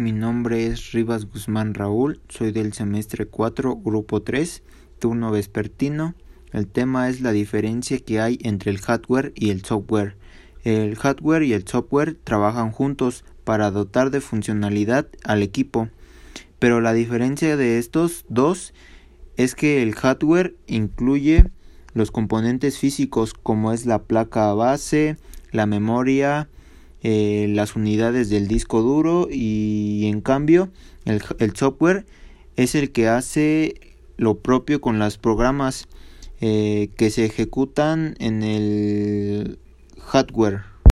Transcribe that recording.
Mi nombre es Rivas Guzmán Raúl, soy del semestre 4, grupo 3, turno vespertino. El tema es la diferencia que hay entre el hardware y el software. El hardware y el software trabajan juntos para dotar de funcionalidad al equipo, pero la diferencia de estos dos es que el hardware incluye los componentes físicos como es la placa base, la memoria, eh, las unidades del disco duro y en cambio el, el, software es el que hace lo propio con los programas eh, que se ejecutan en el hardware.